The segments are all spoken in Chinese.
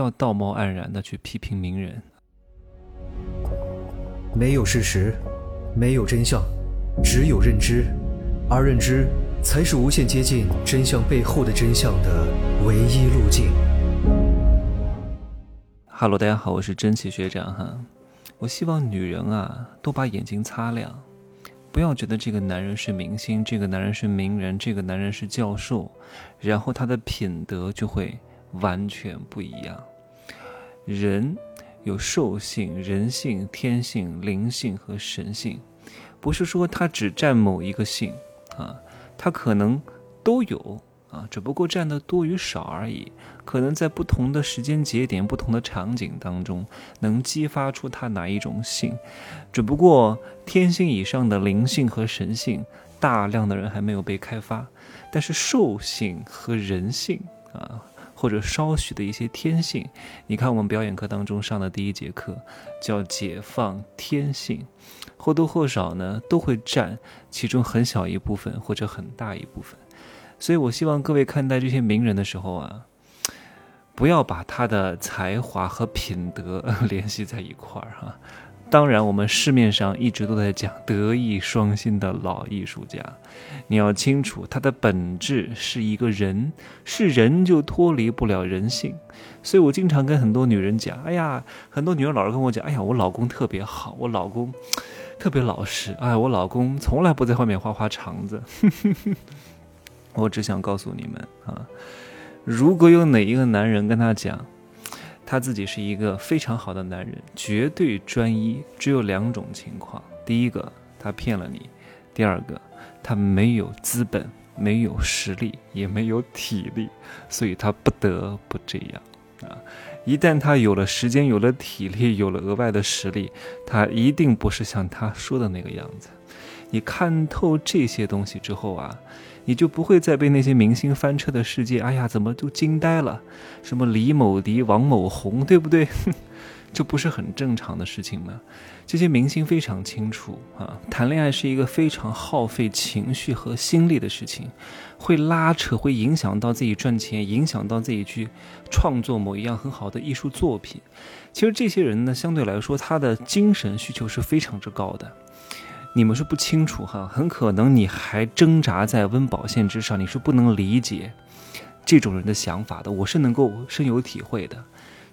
要道貌岸然的去批评名人。没有事实，没有真相，只有认知，而认知才是无限接近真相背后的真相的唯一路径。哈喽，大家好，我是真奇学长哈。我希望女人啊，多把眼睛擦亮，不要觉得这个男人是明星，这个男人是名人，这个男人是教授，然后他的品德就会完全不一样。人有兽性、人性、天性、灵性和神性，不是说他只占某一个性啊，他可能都有。啊，只不过占的多与少而已，可能在不同的时间节点、不同的场景当中，能激发出他哪一种性。只不过天性以上的灵性和神性，大量的人还没有被开发。但是兽性和人性啊，或者稍许的一些天性，你看我们表演课当中上的第一节课叫解放天性，或多或少呢都会占其中很小一部分或者很大一部分。所以，我希望各位看待这些名人的时候啊，不要把他的才华和品德 联系在一块儿哈。当然，我们市面上一直都在讲德艺双馨的老艺术家，你要清楚，他的本质是一个人，是人就脱离不了人性。所以我经常跟很多女人讲，哎呀，很多女人老是跟我讲，哎呀，我老公特别好，我老公特别老实，哎，我老公从来不在外面花花肠子。我只想告诉你们啊，如果有哪一个男人跟他讲，他自己是一个非常好的男人，绝对专一，只有两种情况：第一个，他骗了你；第二个，他没有资本、没有实力、也没有体力，所以他不得不这样啊。一旦他有了时间、有了体力、有了额外的实力，他一定不是像他说的那个样子。你看透这些东西之后啊。你就不会再被那些明星翻车的世界，哎呀，怎么就惊呆了？什么李某迪、王某红，对不对？这不是很正常的事情吗？这些明星非常清楚啊，谈恋爱是一个非常耗费情绪和心力的事情，会拉扯，会影响到自己赚钱，影响到自己去创作某一样很好的艺术作品。其实这些人呢，相对来说，他的精神需求是非常之高的。你们是不清楚哈，很可能你还挣扎在温饱线之上，你是不能理解这种人的想法的。我是能够深有体会的，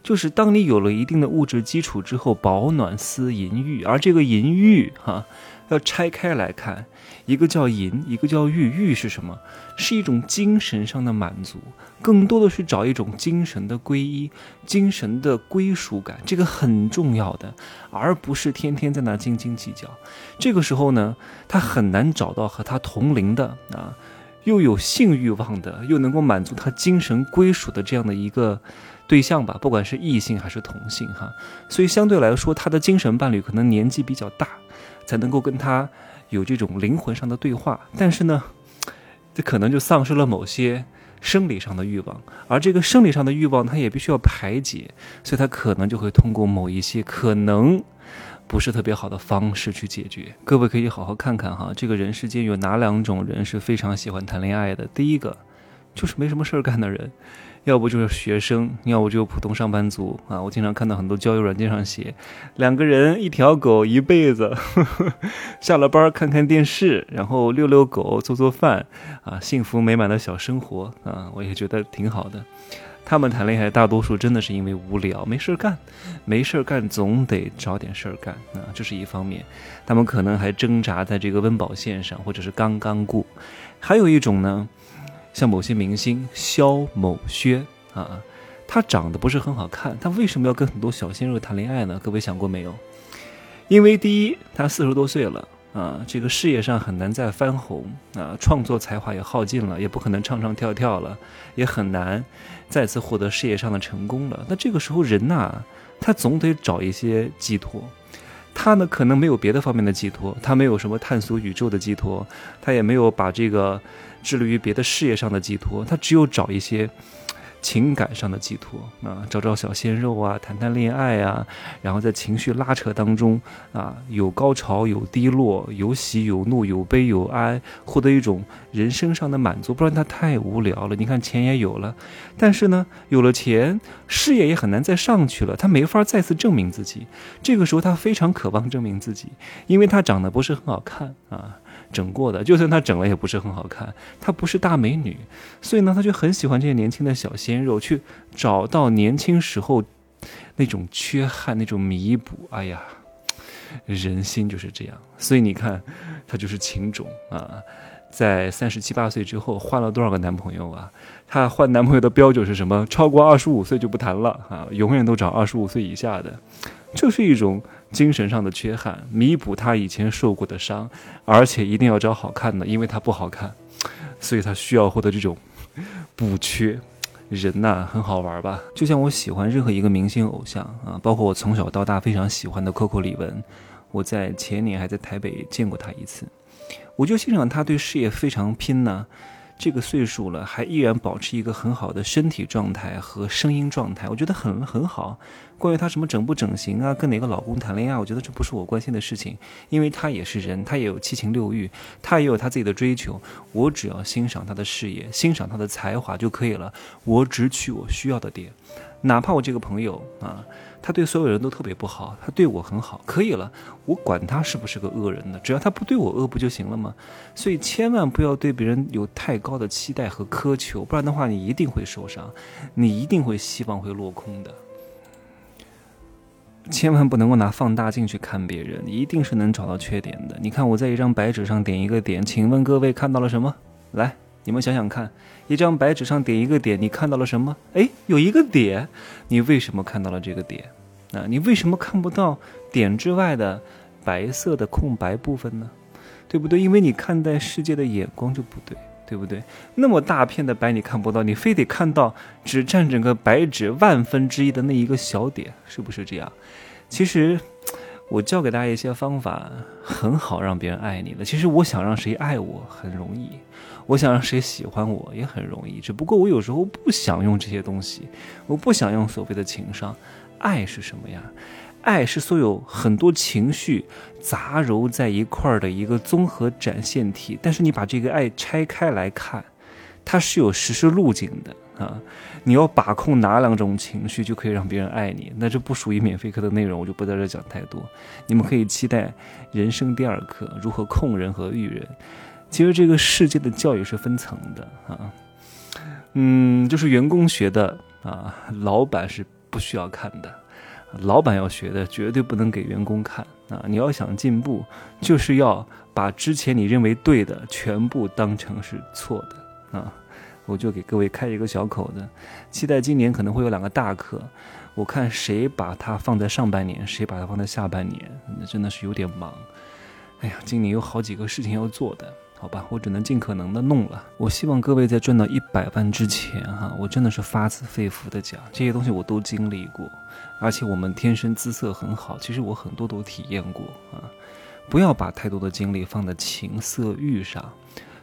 就是当你有了一定的物质基础之后，饱暖思淫欲，而这个淫欲哈。要拆开来看，一个叫淫，一个叫欲。欲是什么？是一种精神上的满足，更多的是找一种精神的皈依、精神的归属感，这个很重要的，而不是天天在那斤斤计较。这个时候呢，他很难找到和他同龄的啊，又有性欲望的，又能够满足他精神归属的这样的一个对象吧，不管是异性还是同性哈。所以相对来说，他的精神伴侣可能年纪比较大。才能够跟他有这种灵魂上的对话，但是呢，这可能就丧失了某些生理上的欲望，而这个生理上的欲望，他也必须要排解，所以他可能就会通过某一些可能不是特别好的方式去解决。各位可以好好看看哈，这个人世间有哪两种人是非常喜欢谈恋爱的？第一个就是没什么事儿干的人。要不就是学生，要不就普通上班族啊！我经常看到很多交友软件上写，两个人一条狗一辈子，下了班看看电视，然后遛遛狗，做做饭，啊，幸福美满的小生活啊！我也觉得挺好的。他们谈恋爱大多数真的是因为无聊，没事儿干，没事儿干总得找点事儿干啊，这是一方面。他们可能还挣扎在这个温饱线上，或者是刚刚过。还有一种呢。像某些明星肖某轩啊，他长得不是很好看，他为什么要跟很多小鲜肉谈恋爱呢？各位想过没有？因为第一，他四十多岁了啊，这个事业上很难再翻红啊，创作才华也耗尽了，也不可能唱唱跳跳了，也很难再次获得事业上的成功了。那这个时候人呐，他总得找一些寄托。他呢，可能没有别的方面的寄托，他没有什么探索宇宙的寄托，他也没有把这个致力于别的事业上的寄托，他只有找一些。情感上的寄托啊，找找小鲜肉啊，谈谈恋爱啊，然后在情绪拉扯当中啊，有高潮有低落，有喜有怒，有悲有哀，获得一种人生上的满足，不然他太无聊了。你看钱也有了，但是呢，有了钱，事业也很难再上去了，他没法再次证明自己。这个时候他非常渴望证明自己，因为他长得不是很好看啊。整过的，就算她整了也不是很好看，她不是大美女，所以呢，她就很喜欢这些年轻的小鲜肉，去找到年轻时候那种缺憾，那种弥补。哎呀，人心就是这样，所以你看，她就是情种啊，在三十七八岁之后换了多少个男朋友啊？她换男朋友的标准是什么？超过二十五岁就不谈了啊，永远都找二十五岁以下的，这是一种。精神上的缺憾，弥补他以前受过的伤，而且一定要找好看的，因为他不好看，所以他需要获得这种补缺。人呐，很好玩吧？就像我喜欢任何一个明星偶像啊，包括我从小到大非常喜欢的 Coco 李玟，我在前年还在台北见过他一次，我就欣赏他对事业非常拼呢。这个岁数了，还依然保持一个很好的身体状态和声音状态，我觉得很很好。关于他什么整不整形啊，跟哪个老公谈恋爱，我觉得这不是我关心的事情，因为他也是人，他也有七情六欲，他也有他自己的追求。我只要欣赏他的事业，欣赏他的才华就可以了。我只取我需要的点，哪怕我这个朋友啊。他对所有人都特别不好，他对我很好，可以了，我管他是不是个恶人呢？只要他不对我恶，不就行了吗？所以千万不要对别人有太高的期待和苛求，不然的话，你一定会受伤，你一定会希望会落空的。千万不能够拿放大镜去看别人，一定是能找到缺点的。你看我在一张白纸上点一个点，请问各位看到了什么？来。你们想想看，一张白纸上点一个点，你看到了什么？哎，有一个点，你为什么看到了这个点？啊，你为什么看不到点之外的白色的空白部分呢？对不对？因为你看待世界的眼光就不对，对不对？那么大片的白你看不到，你非得看到只占整个白纸万分之一的那一个小点，是不是这样？其实。我教给大家一些方法，很好让别人爱你了。其实我想让谁爱我很容易，我想让谁喜欢我也很容易。只不过我有时候不想用这些东西，我不想用所谓的情商。爱是什么呀？爱是所有很多情绪杂糅在一块儿的一个综合展现体。但是你把这个爱拆开来看，它是有实施路径的。啊，你要把控哪两种情绪就可以让别人爱你？那这不属于免费课的内容，我就不在这讲太多。你们可以期待人生第二课，如何控人和育人。其实这个世界的教育是分层的啊，嗯，就是员工学的啊，老板是不需要看的。老板要学的绝对不能给员工看啊！你要想进步，就是要把之前你认为对的全部当成是错的啊。我就给各位开一个小口子，期待今年可能会有两个大课，我看谁把它放在上半年，谁把它放在下半年，那真的是有点忙。哎呀，今年有好几个事情要做的，好吧，我只能尽可能的弄了。我希望各位在赚到一百万之前，哈，我真的是发自肺腑的讲，这些东西我都经历过，而且我们天生姿色很好，其实我很多都体验过啊。不要把太多的精力放在情色欲上。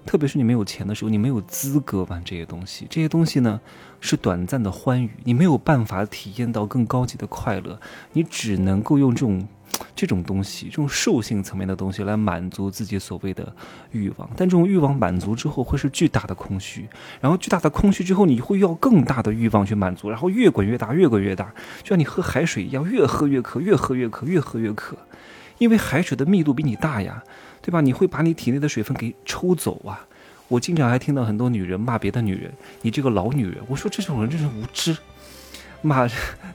特别是你没有钱的时候，你没有资格玩这些东西。这些东西呢，是短暂的欢愉，你没有办法体验到更高级的快乐。你只能够用这种 这种东西，这种兽性层面的东西来满足自己所谓的欲望。但这种欲望满足之后，会是巨大的空虚。然后巨大的空虚之后，你会要更大的欲望去满足，然后越滚越大，越滚越大，就像你喝海水一样，越喝越渴，越喝越渴，越喝越渴。因为海水的密度比你大呀。对吧？你会把你体内的水分给抽走啊！我经常还听到很多女人骂别的女人：“你这个老女人。”我说这种人真是无知。骂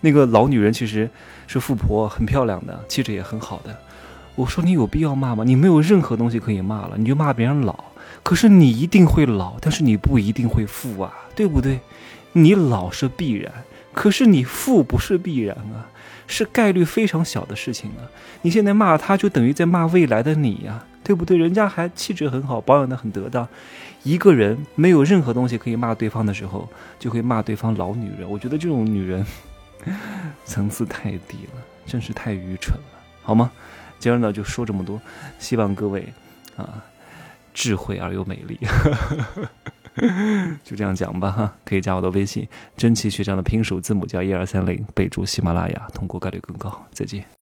那个老女人其实是富婆，很漂亮的，气质也很好的。我说你有必要骂吗？你没有任何东西可以骂了，你就骂别人老。可是你一定会老，但是你不一定会富啊，对不对？你老是必然，可是你富不是必然啊，是概率非常小的事情啊。你现在骂他，就等于在骂未来的你呀。对不对？人家还气质很好，保养的很得当。一个人没有任何东西可以骂对方的时候，就会骂对方老女人。我觉得这种女人 层次太低了，真是太愚蠢了，好吗？今儿呢就说这么多，希望各位啊智慧而又美丽。就这样讲吧哈，可以加我的微信，真奇学长的拼数字母叫一二三零，备注喜马拉雅，通过概率更高。再见。